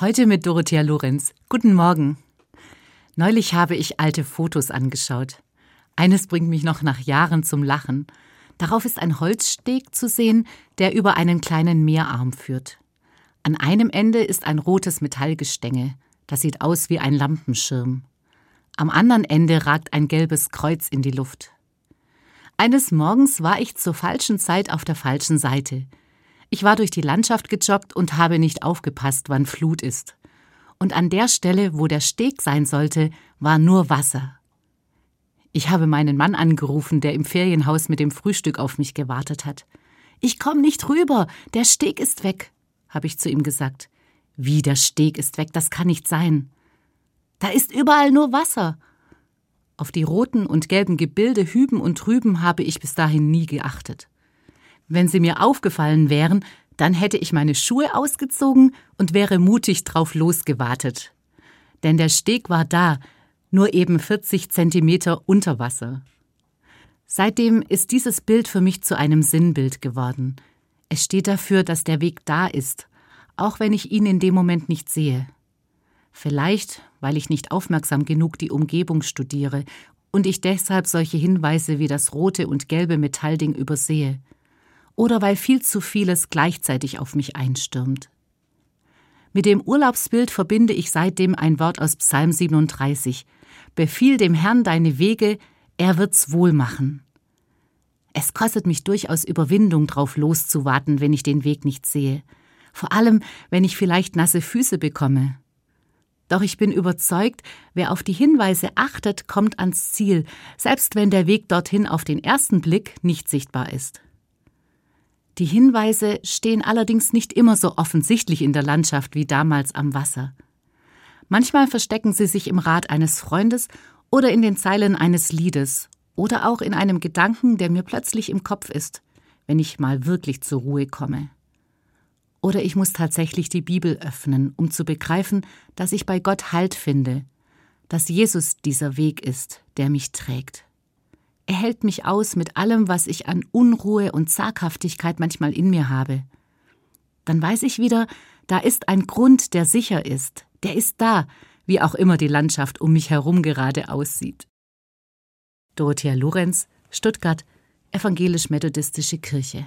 Heute mit Dorothea Lorenz. Guten Morgen. Neulich habe ich alte Fotos angeschaut. Eines bringt mich noch nach Jahren zum Lachen. Darauf ist ein Holzsteg zu sehen, der über einen kleinen Meerarm führt. An einem Ende ist ein rotes Metallgestänge. Das sieht aus wie ein Lampenschirm. Am anderen Ende ragt ein gelbes Kreuz in die Luft. Eines Morgens war ich zur falschen Zeit auf der falschen Seite. Ich war durch die Landschaft gejoggt und habe nicht aufgepasst, wann Flut ist. Und an der Stelle, wo der Steg sein sollte, war nur Wasser. Ich habe meinen Mann angerufen, der im Ferienhaus mit dem Frühstück auf mich gewartet hat. Ich komm nicht rüber, der Steg ist weg, habe ich zu ihm gesagt. Wie der Steg ist weg, das kann nicht sein. Da ist überall nur Wasser. Auf die roten und gelben Gebilde hüben und drüben habe ich bis dahin nie geachtet. Wenn sie mir aufgefallen wären, dann hätte ich meine Schuhe ausgezogen und wäre mutig drauf losgewartet. Denn der Steg war da, nur eben 40 Zentimeter unter Wasser. Seitdem ist dieses Bild für mich zu einem Sinnbild geworden. Es steht dafür, dass der Weg da ist, auch wenn ich ihn in dem Moment nicht sehe. Vielleicht, weil ich nicht aufmerksam genug die Umgebung studiere und ich deshalb solche Hinweise wie das rote und gelbe Metallding übersehe oder weil viel zu vieles gleichzeitig auf mich einstürmt. Mit dem Urlaubsbild verbinde ich seitdem ein Wort aus Psalm 37. Befiehl dem Herrn deine Wege, er wird's wohl machen. Es kostet mich durchaus Überwindung, drauf loszuwarten, wenn ich den Weg nicht sehe. Vor allem, wenn ich vielleicht nasse Füße bekomme. Doch ich bin überzeugt, wer auf die Hinweise achtet, kommt ans Ziel, selbst wenn der Weg dorthin auf den ersten Blick nicht sichtbar ist. Die Hinweise stehen allerdings nicht immer so offensichtlich in der Landschaft wie damals am Wasser. Manchmal verstecken sie sich im Rat eines Freundes oder in den Zeilen eines Liedes oder auch in einem Gedanken, der mir plötzlich im Kopf ist, wenn ich mal wirklich zur Ruhe komme. Oder ich muss tatsächlich die Bibel öffnen, um zu begreifen, dass ich bei Gott Halt finde, dass Jesus dieser Weg ist, der mich trägt. Er hält mich aus mit allem, was ich an Unruhe und Zaghaftigkeit manchmal in mir habe. Dann weiß ich wieder, da ist ein Grund, der sicher ist, der ist da, wie auch immer die Landschaft um mich herum gerade aussieht. Dorothea Lorenz, Stuttgart, Evangelisch-Methodistische Kirche